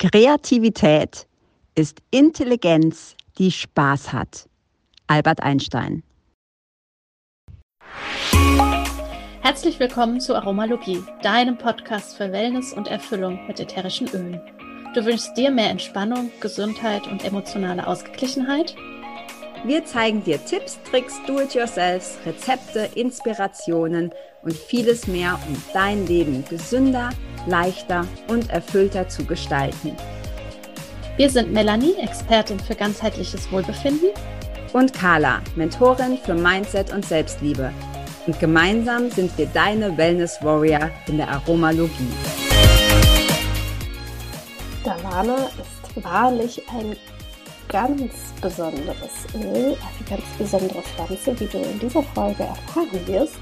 Kreativität ist Intelligenz, die Spaß hat. Albert Einstein. Herzlich willkommen zu Aromalogie, deinem Podcast für Wellness und Erfüllung mit ätherischen Ölen. Du wünschst dir mehr Entspannung, Gesundheit und emotionale Ausgeglichenheit? Wir zeigen dir Tipps, Tricks, Do-it-yourselfs, Rezepte, Inspirationen und vieles mehr, um dein Leben gesünder, leichter und erfüllter zu gestalten. Wir sind Melanie, Expertin für ganzheitliches Wohlbefinden. Und Carla, Mentorin für Mindset und Selbstliebe. Und gemeinsam sind wir deine Wellness Warrior in der Aromalogie. Davana ist wahrlich ein ganz besonderes Öl, eine ganz besondere Pflanze, wie du in dieser Folge erfahren wirst.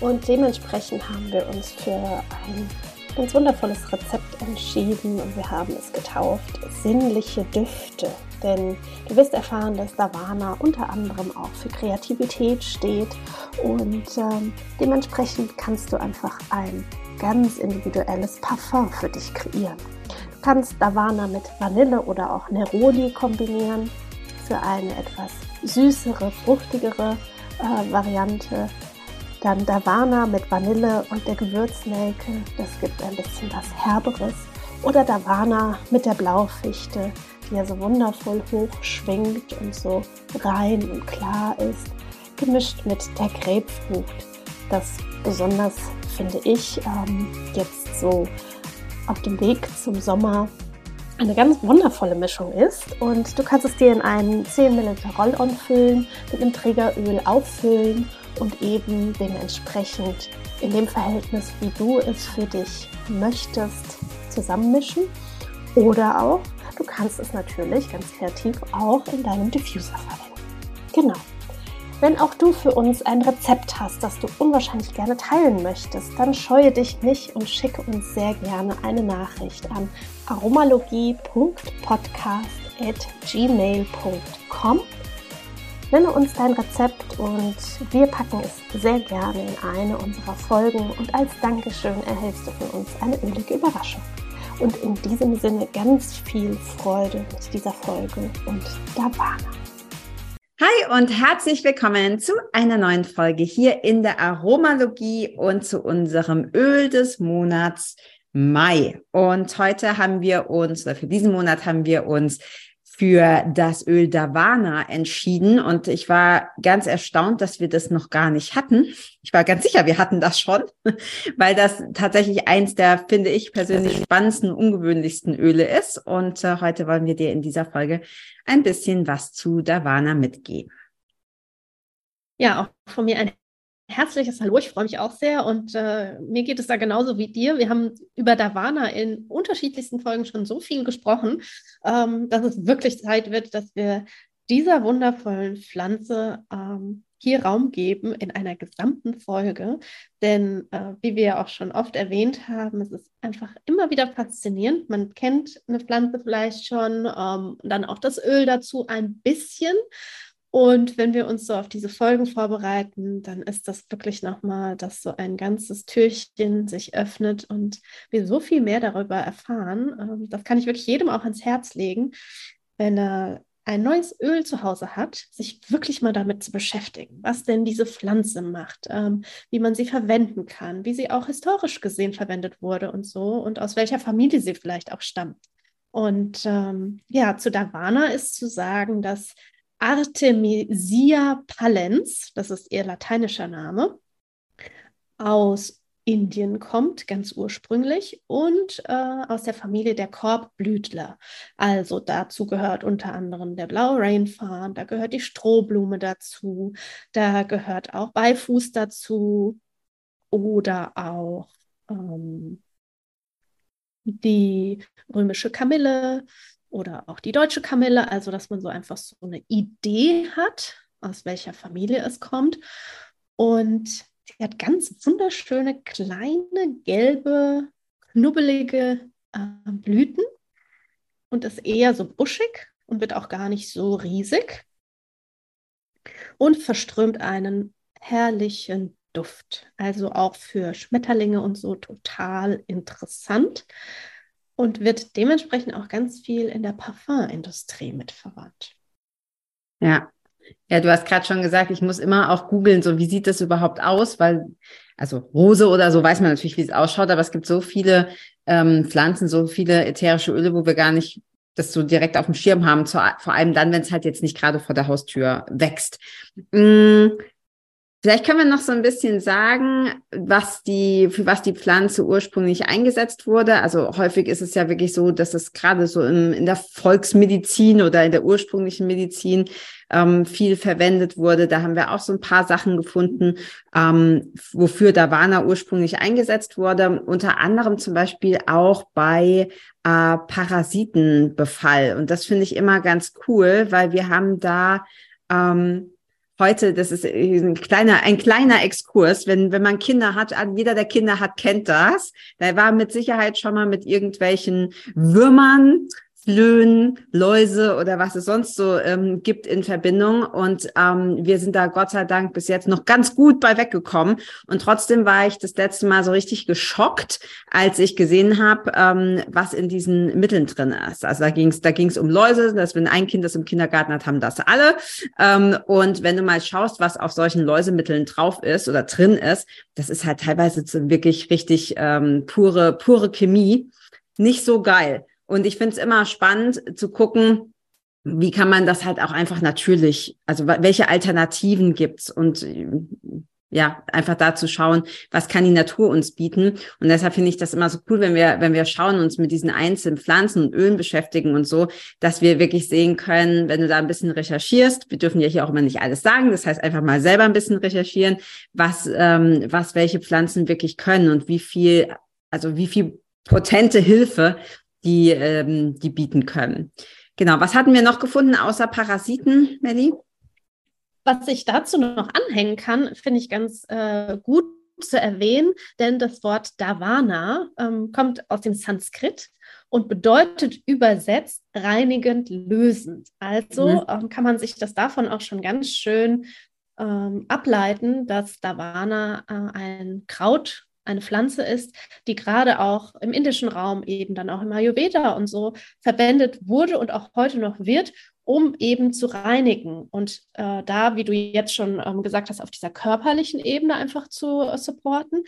Und dementsprechend haben wir uns für ein ganz wundervolles Rezept entschieden und wir haben es getauft Sinnliche Düfte. Denn du wirst erfahren, dass Davana unter anderem auch für Kreativität steht und ähm, dementsprechend kannst du einfach ein ganz individuelles Parfum für dich kreieren kannst Davana mit Vanille oder auch Neroli kombinieren für eine etwas süßere, fruchtigere äh, Variante. Dann Davana mit Vanille und der Gewürznelke, das gibt ein bisschen was Herberes. Oder Davana mit der Blaufichte, die ja so wundervoll hoch schwingt und so rein und klar ist, gemischt mit der Grapefrucht, das besonders, finde ich, ähm, jetzt so auf dem Weg zum Sommer eine ganz wundervolle Mischung ist. Und du kannst es dir in einen 10 ml Roll-On füllen, mit einem Trägeröl auffüllen und eben dementsprechend in dem Verhältnis, wie du es für dich möchtest, zusammenmischen. Oder auch, du kannst es natürlich ganz kreativ auch in deinem Diffuser verwenden. Genau. Wenn auch du für uns ein Rezept hast, das du unwahrscheinlich gerne teilen möchtest, dann scheue dich nicht und schicke uns sehr gerne eine Nachricht an aromalogie.podcast.gmail.com. Nenne uns dein Rezept und wir packen es sehr gerne in eine unserer Folgen und als Dankeschön erhältst du von uns eine ölige Überraschung. Und in diesem Sinne ganz viel Freude mit dieser Folge und Davana. Hi und herzlich willkommen zu einer neuen Folge hier in der Aromalogie und zu unserem Öl des Monats Mai. Und heute haben wir uns, oder für diesen Monat haben wir uns für das Öl Davana entschieden und ich war ganz erstaunt, dass wir das noch gar nicht hatten. Ich war ganz sicher, wir hatten das schon, weil das tatsächlich eins der, finde ich persönlich, spannendsten, ungewöhnlichsten Öle ist. Und äh, heute wollen wir dir in dieser Folge ein bisschen was zu Davana mitgeben. Ja, auch von mir ein herzliches Hallo. Ich freue mich auch sehr und äh, mir geht es da genauso wie dir. Wir haben über Davana in unterschiedlichsten Folgen schon so viel gesprochen, ähm, dass es wirklich Zeit wird, dass wir dieser wundervollen Pflanze ähm, hier Raum geben in einer gesamten Folge. Denn äh, wie wir ja auch schon oft erwähnt haben, es ist einfach immer wieder faszinierend. Man kennt eine Pflanze vielleicht schon, ähm, dann auch das Öl dazu ein bisschen. Und wenn wir uns so auf diese Folgen vorbereiten, dann ist das wirklich nochmal, dass so ein ganzes Türchen sich öffnet und wir so viel mehr darüber erfahren. Ähm, das kann ich wirklich jedem auch ans Herz legen, wenn er ein neues Öl zu Hause hat, sich wirklich mal damit zu beschäftigen, was denn diese Pflanze macht, ähm, wie man sie verwenden kann, wie sie auch historisch gesehen verwendet wurde und so und aus welcher Familie sie vielleicht auch stammt. Und ähm, ja, zu Davana ist zu sagen, dass Artemisia pallens, das ist ihr lateinischer Name, aus Indien kommt, ganz ursprünglich, und äh, aus der Familie der Korbblütler. Also dazu gehört unter anderem der blaue Rainfarn, da gehört die Strohblume dazu, da gehört auch Beifuß dazu oder auch ähm, die römische Kamille, oder auch die deutsche Kamille, also dass man so einfach so eine Idee hat, aus welcher Familie es kommt. Und sie hat ganz wunderschöne, kleine, gelbe, knubbelige äh, Blüten und ist eher so buschig und wird auch gar nicht so riesig und verströmt einen herrlichen Duft. Also auch für Schmetterlinge und so total interessant. Und wird dementsprechend auch ganz viel in der Parfumindustrie mitverwandt. Ja. Ja, du hast gerade schon gesagt, ich muss immer auch googeln, so wie sieht das überhaupt aus, weil also Rose oder so weiß man natürlich, wie es ausschaut, aber es gibt so viele ähm, Pflanzen, so viele ätherische Öle, wo wir gar nicht das so direkt auf dem Schirm haben, zu, vor allem dann, wenn es halt jetzt nicht gerade vor der Haustür wächst. Mm, Vielleicht können wir noch so ein bisschen sagen, was die, für was die Pflanze ursprünglich eingesetzt wurde. Also häufig ist es ja wirklich so, dass es gerade so in, in der Volksmedizin oder in der ursprünglichen Medizin ähm, viel verwendet wurde. Da haben wir auch so ein paar Sachen gefunden, ähm, wofür Davana ursprünglich eingesetzt wurde. Unter anderem zum Beispiel auch bei äh, Parasitenbefall. Und das finde ich immer ganz cool, weil wir haben da ähm, heute, das ist ein kleiner, ein kleiner Exkurs, wenn, wenn man Kinder hat, jeder der Kinder hat, kennt das. Da war mit Sicherheit schon mal mit irgendwelchen Würmern Flöhen, Läuse oder was es sonst so ähm, gibt in Verbindung. Und ähm, wir sind da Gott sei Dank bis jetzt noch ganz gut bei weggekommen. Und trotzdem war ich das letzte Mal so richtig geschockt, als ich gesehen habe, ähm, was in diesen Mitteln drin ist. Also da ging es da ging's um Läuse, dass wenn ein Kind das im Kindergarten hat, haben das alle. Ähm, und wenn du mal schaust, was auf solchen Läusemitteln drauf ist oder drin ist, das ist halt teilweise wirklich richtig ähm, pure, pure Chemie. Nicht so geil. Und ich finde es immer spannend zu gucken, wie kann man das halt auch einfach natürlich, also welche Alternativen gibt's und ja, einfach da zu schauen, was kann die Natur uns bieten. Und deshalb finde ich das immer so cool, wenn wir, wenn wir schauen, uns mit diesen einzelnen Pflanzen und Ölen beschäftigen und so, dass wir wirklich sehen können, wenn du da ein bisschen recherchierst, wir dürfen ja hier auch immer nicht alles sagen, das heißt einfach mal selber ein bisschen recherchieren, was, ähm, was welche Pflanzen wirklich können und wie viel, also wie viel potente Hilfe die, ähm, die bieten können. Genau, was hatten wir noch gefunden außer Parasiten, Melli? Was ich dazu noch anhängen kann, finde ich ganz äh, gut zu erwähnen, denn das Wort Davana ähm, kommt aus dem Sanskrit und bedeutet übersetzt reinigend, lösend. Also mhm. ähm, kann man sich das davon auch schon ganz schön ähm, ableiten, dass Davana äh, ein Kraut eine Pflanze ist, die gerade auch im indischen Raum eben dann auch im Ayurveda und so verwendet wurde und auch heute noch wird, um eben zu reinigen und äh, da, wie du jetzt schon ähm, gesagt hast, auf dieser körperlichen Ebene einfach zu äh, supporten.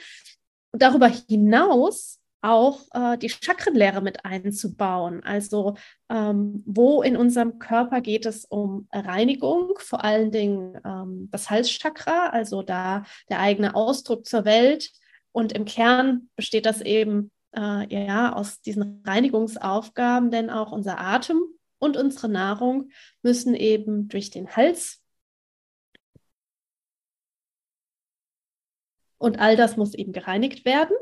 Und darüber hinaus auch äh, die Chakrenlehre mit einzubauen. Also ähm, wo in unserem Körper geht es um Reinigung, vor allen Dingen ähm, das Halschakra, also da der eigene Ausdruck zur Welt, und im Kern besteht das eben äh, ja aus diesen Reinigungsaufgaben, denn auch unser Atem und unsere Nahrung müssen eben durch den Hals. Und all das muss eben gereinigt werden.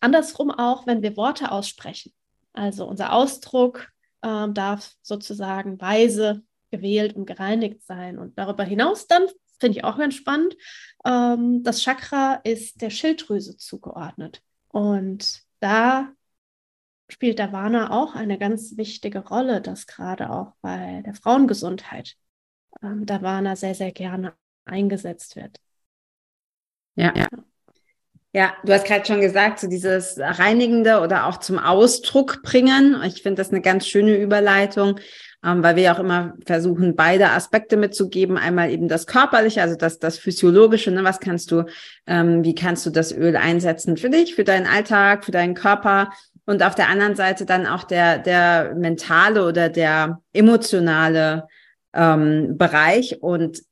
Andersrum auch, wenn wir Worte aussprechen. Also unser Ausdruck äh, darf sozusagen weise gewählt und gereinigt sein. Und darüber hinaus dann finde ich auch ganz spannend. Ähm, das Chakra ist der Schilddrüse zugeordnet. Und da spielt der Vana auch eine ganz wichtige Rolle, dass gerade auch bei der Frauengesundheit ähm, der Vana sehr, sehr gerne eingesetzt wird. Ja, ja. Ja, du hast gerade schon gesagt, so dieses Reinigende oder auch zum Ausdruck bringen. Ich finde das eine ganz schöne Überleitung weil wir ja auch immer versuchen, beide Aspekte mitzugeben. Einmal eben das Körperliche, also das, das Physiologische, ne? was kannst du, ähm, wie kannst du das Öl einsetzen für dich, für deinen Alltag, für deinen Körper und auf der anderen Seite dann auch der, der mentale oder der emotionale ähm, Bereich. Und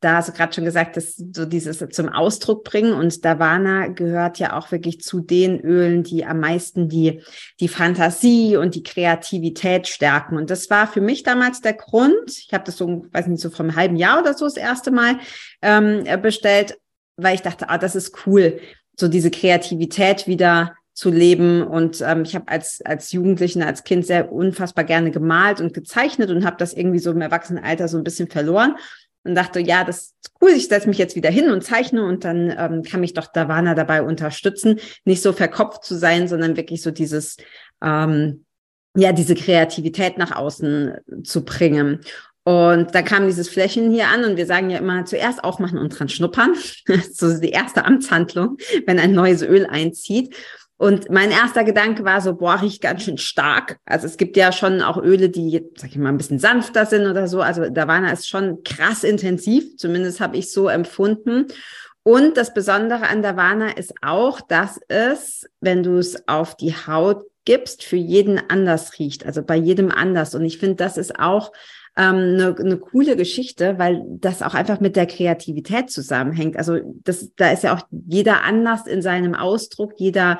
da hast du gerade schon gesagt, dass so dieses zum Ausdruck bringen und Davana gehört ja auch wirklich zu den Ölen, die am meisten die, die Fantasie und die Kreativität stärken. Und das war für mich damals der Grund. Ich habe das so, weiß nicht, so vor einem halben Jahr oder so das erste Mal ähm, bestellt, weil ich dachte, ah, das ist cool, so diese Kreativität wieder zu leben. Und ähm, ich habe als, als Jugendlichen, als Kind sehr unfassbar gerne gemalt und gezeichnet und habe das irgendwie so im Erwachsenenalter so ein bisschen verloren und dachte, ja, das ist cool, ich setze mich jetzt wieder hin und zeichne und dann ähm, kann mich doch Davana dabei unterstützen, nicht so verkopft zu sein, sondern wirklich so dieses, ähm, ja, diese Kreativität nach außen zu bringen. Und da kam dieses Flächen hier an und wir sagen ja immer zuerst aufmachen und dran schnuppern. so die erste Amtshandlung, wenn ein neues Öl einzieht. Und mein erster Gedanke war so, boah, riecht ganz schön stark. Also es gibt ja schon auch Öle, die, sag ich mal, ein bisschen sanfter sind oder so. Also Davana ist schon krass intensiv, zumindest habe ich so empfunden. Und das Besondere an Davana ist auch, dass es, wenn du es auf die Haut gibst, für jeden anders riecht, also bei jedem anders. Und ich finde, das ist auch ähm, eine, eine coole Geschichte, weil das auch einfach mit der Kreativität zusammenhängt. Also das, da ist ja auch jeder anders in seinem Ausdruck, jeder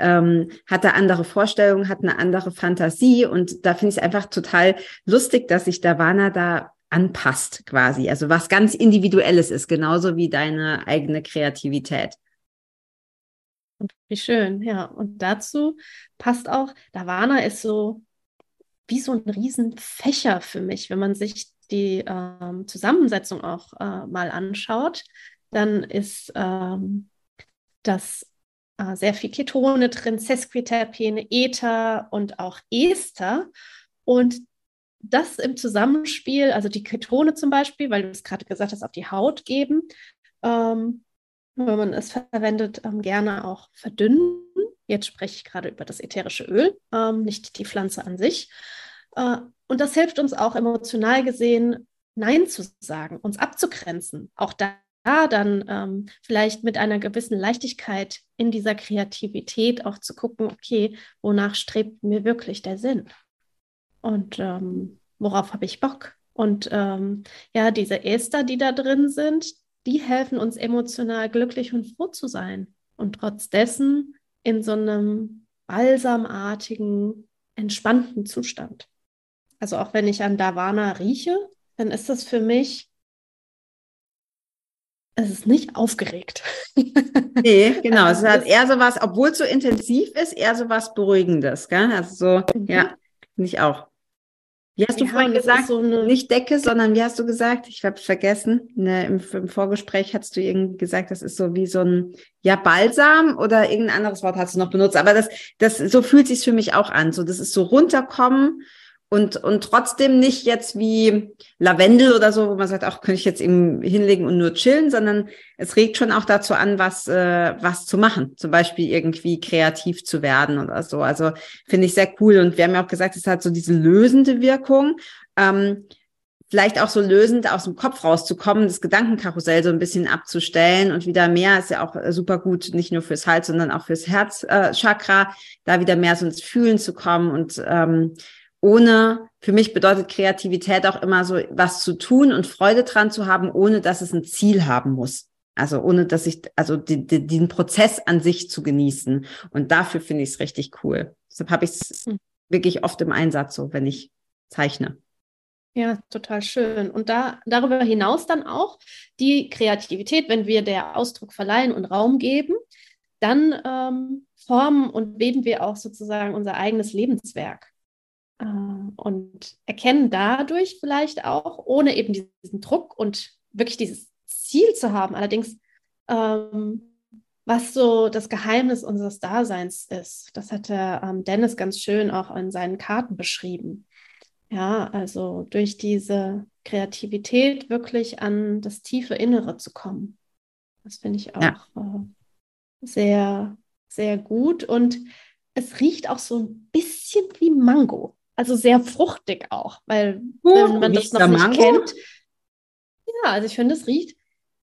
ähm, hat da andere Vorstellungen, hat eine andere Fantasie und da finde ich es einfach total lustig, dass sich Davana da anpasst quasi. Also was ganz Individuelles ist, genauso wie deine eigene Kreativität. Wie schön, ja. Und dazu passt auch, Davana ist so wie so ein Riesenfächer für mich, wenn man sich die ähm, Zusammensetzung auch äh, mal anschaut, dann ist ähm, das äh, sehr viel Ketone drin, Sesquiterpene, Ether und auch Ester. Und das im Zusammenspiel, also die Ketone zum Beispiel, weil du es gerade gesagt hast, auf die Haut geben, ähm, wenn man es verwendet, ähm, gerne auch verdünnen. Jetzt spreche ich gerade über das ätherische Öl, ähm, nicht die Pflanze an sich. Äh, und das hilft uns auch emotional gesehen, Nein zu sagen, uns abzugrenzen. Auch da da dann ähm, vielleicht mit einer gewissen Leichtigkeit in dieser Kreativität auch zu gucken, okay, wonach strebt mir wirklich der Sinn? Und ähm, worauf habe ich Bock? Und ähm, ja, diese Ester, die da drin sind, die helfen uns emotional glücklich und froh zu sein. Und trotz dessen in so einem balsamartigen, entspannten Zustand. Also auch wenn ich an Davana rieche, dann ist das für mich es ist nicht aufgeregt. nee, genau. Es hat eher so was, obwohl es so intensiv ist, eher so was Beruhigendes. Gell? Also so, mhm. ja, finde ich auch. Wie hast du ja, vorhin gesagt? So nicht Decke, sondern wie hast du gesagt? Ich habe es vergessen. Ne, im, im, Vorgespräch hast du irgendwie gesagt, das ist so wie so ein, ja, Balsam oder irgendein anderes Wort hast du noch benutzt. Aber das, das, so fühlt sich für mich auch an. So, das ist so runterkommen und, und trotzdem nicht jetzt wie Lavendel oder so, wo man sagt, auch könnte ich jetzt eben hinlegen und nur chillen, sondern es regt schon auch dazu an, was, äh, was zu machen. Zum Beispiel irgendwie kreativ zu werden oder so. Also finde ich sehr cool. Und wir haben ja auch gesagt, es hat so diese lösende Wirkung. Ähm, vielleicht auch so lösend aus dem Kopf rauszukommen, das Gedankenkarussell so ein bisschen abzustellen und wieder mehr ist ja auch super gut, nicht nur fürs Hals, sondern auch fürs Herzchakra, äh, da wieder mehr so ins Fühlen zu kommen und ähm, ohne, für mich bedeutet Kreativität auch immer so, was zu tun und Freude dran zu haben, ohne dass es ein Ziel haben muss. Also ohne dass ich, also die, die, den Prozess an sich zu genießen. Und dafür finde ich es richtig cool. Deshalb habe ich es hm. wirklich oft im Einsatz so, wenn ich zeichne. Ja, total schön. Und da darüber hinaus dann auch die Kreativität, wenn wir der Ausdruck verleihen und Raum geben, dann ähm, formen und weben wir auch sozusagen unser eigenes Lebenswerk. Äh, und erkennen dadurch vielleicht auch, ohne eben diesen Druck und wirklich dieses Ziel zu haben, allerdings, ähm, was so das Geheimnis unseres Daseins ist. Das hat der ähm, Dennis ganz schön auch in seinen Karten beschrieben. Ja, also durch diese Kreativität wirklich an das tiefe Innere zu kommen. Das finde ich auch ja. äh, sehr, sehr gut. Und es riecht auch so ein bisschen wie Mango. Also sehr fruchtig auch, weil wenn man das noch nicht Mango? kennt. Ja, also ich finde, es riecht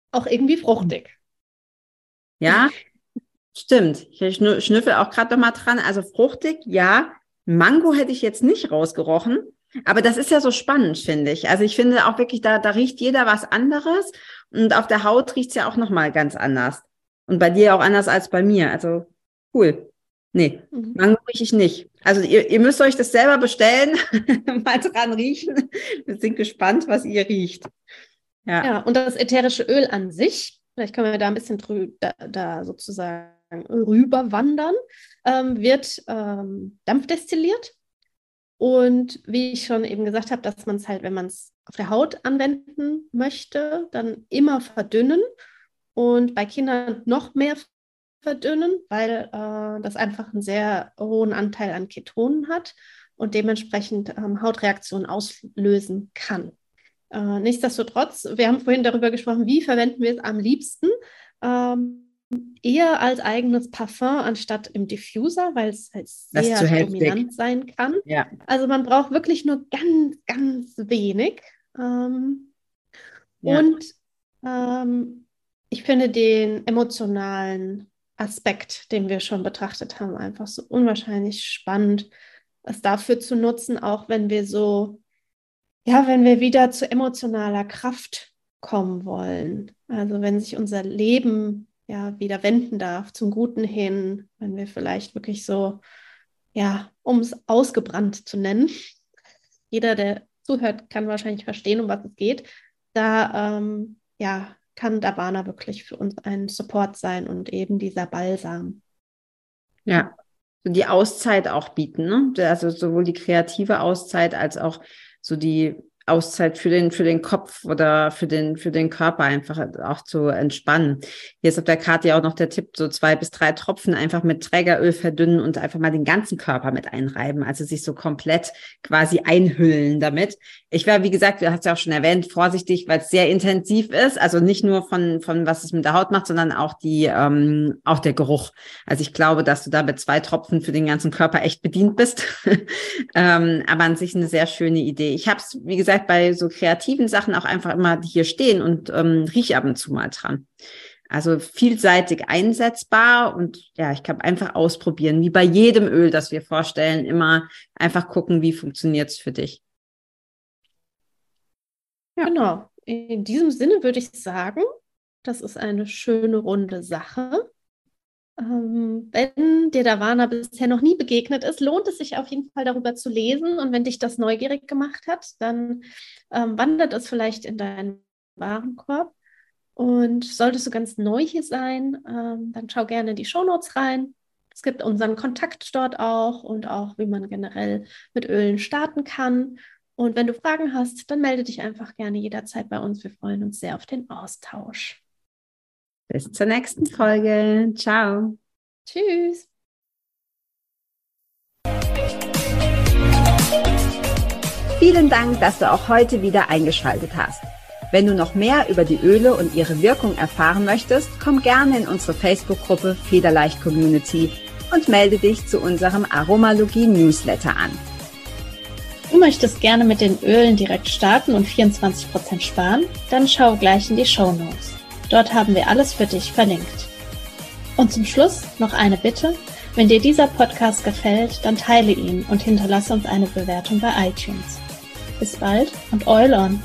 auch irgendwie fruchtig. Ja, stimmt. Ich schnüffel auch gerade noch mal dran. Also fruchtig, ja. Mango hätte ich jetzt nicht rausgerochen. Aber das ist ja so spannend, finde ich. Also ich finde auch wirklich, da, da riecht jeder was anderes. Und auf der Haut riecht es ja auch noch mal ganz anders. Und bei dir auch anders als bei mir. Also cool. Nee, mhm. Mango rieche ich nicht. Also ihr, ihr müsst euch das selber bestellen, mal dran riechen. Wir sind gespannt, was ihr riecht. Ja. ja, und das ätherische Öl an sich, vielleicht können wir da ein bisschen drü da, da sozusagen rüber wandern, ähm, wird ähm, dampfdestilliert. Und wie ich schon eben gesagt habe, dass man es halt, wenn man es auf der Haut anwenden möchte, dann immer verdünnen und bei Kindern noch mehr verdünnen, weil äh, das einfach einen sehr hohen Anteil an Ketonen hat und dementsprechend ähm, Hautreaktionen auslösen kann. Äh, nichtsdestotrotz, wir haben vorhin darüber gesprochen, wie verwenden wir es am liebsten. Ähm, eher als eigenes Parfum anstatt im Diffuser, weil es halt sehr dominant sein kann. Ja. Also man braucht wirklich nur ganz, ganz wenig. Ähm, ja. Und ähm, ich finde den emotionalen Aspekt, den wir schon betrachtet haben, einfach so unwahrscheinlich spannend, es dafür zu nutzen, auch wenn wir so, ja, wenn wir wieder zu emotionaler Kraft kommen wollen. Also wenn sich unser Leben ja wieder wenden darf zum Guten hin, wenn wir vielleicht wirklich so, ja, um es ausgebrannt zu nennen. Jeder, der zuhört, kann wahrscheinlich verstehen, um was es geht. Da ähm, ja, kann Dabana wirklich für uns ein Support sein und eben dieser Balsam. Ja, die Auszeit auch bieten, ne? Also sowohl die kreative Auszeit als auch so die Auszeit für den, für den Kopf oder für den, für den Körper einfach auch zu entspannen. Hier ist auf der Karte ja auch noch der Tipp, so zwei bis drei Tropfen einfach mit Trägeröl verdünnen und einfach mal den ganzen Körper mit einreiben. Also sich so komplett quasi einhüllen damit. Ich war, wie gesagt, du hast ja auch schon erwähnt, vorsichtig, weil es sehr intensiv ist. Also nicht nur von, von was es mit der Haut macht, sondern auch die, ähm, auch der Geruch. Also ich glaube, dass du da mit zwei Tropfen für den ganzen Körper echt bedient bist. ähm, aber an sich eine sehr schöne Idee. Ich habe es, wie gesagt, gesagt, bei so kreativen Sachen auch einfach immer hier stehen und ähm, rieche ab und zu mal dran. Also vielseitig einsetzbar und ja, ich kann einfach ausprobieren, wie bei jedem Öl, das wir vorstellen, immer einfach gucken, wie funktioniert es für dich. Ja. Genau. In diesem Sinne würde ich sagen, das ist eine schöne runde Sache. Ähm, wenn dir Davana bisher noch nie begegnet ist, lohnt es sich auf jeden Fall darüber zu lesen. Und wenn dich das neugierig gemacht hat, dann ähm, wandert es vielleicht in deinen Warenkorb. Und solltest du ganz neu hier sein, ähm, dann schau gerne in die Shownotes rein. Es gibt unseren Kontakt dort auch und auch, wie man generell mit Ölen starten kann. Und wenn du Fragen hast, dann melde dich einfach gerne jederzeit bei uns. Wir freuen uns sehr auf den Austausch. Bis zur nächsten Folge. Ciao. Tschüss. Vielen Dank, dass du auch heute wieder eingeschaltet hast. Wenn du noch mehr über die Öle und ihre Wirkung erfahren möchtest, komm gerne in unsere Facebook-Gruppe Federleicht Community und melde dich zu unserem Aromalogie Newsletter an. Du möchtest gerne mit den Ölen direkt starten und 24% sparen? Dann schau gleich in die Show Notes. Dort haben wir alles für dich verlinkt. Und zum Schluss noch eine Bitte. Wenn dir dieser Podcast gefällt, dann teile ihn und hinterlasse uns eine Bewertung bei iTunes. Bis bald und Eul on!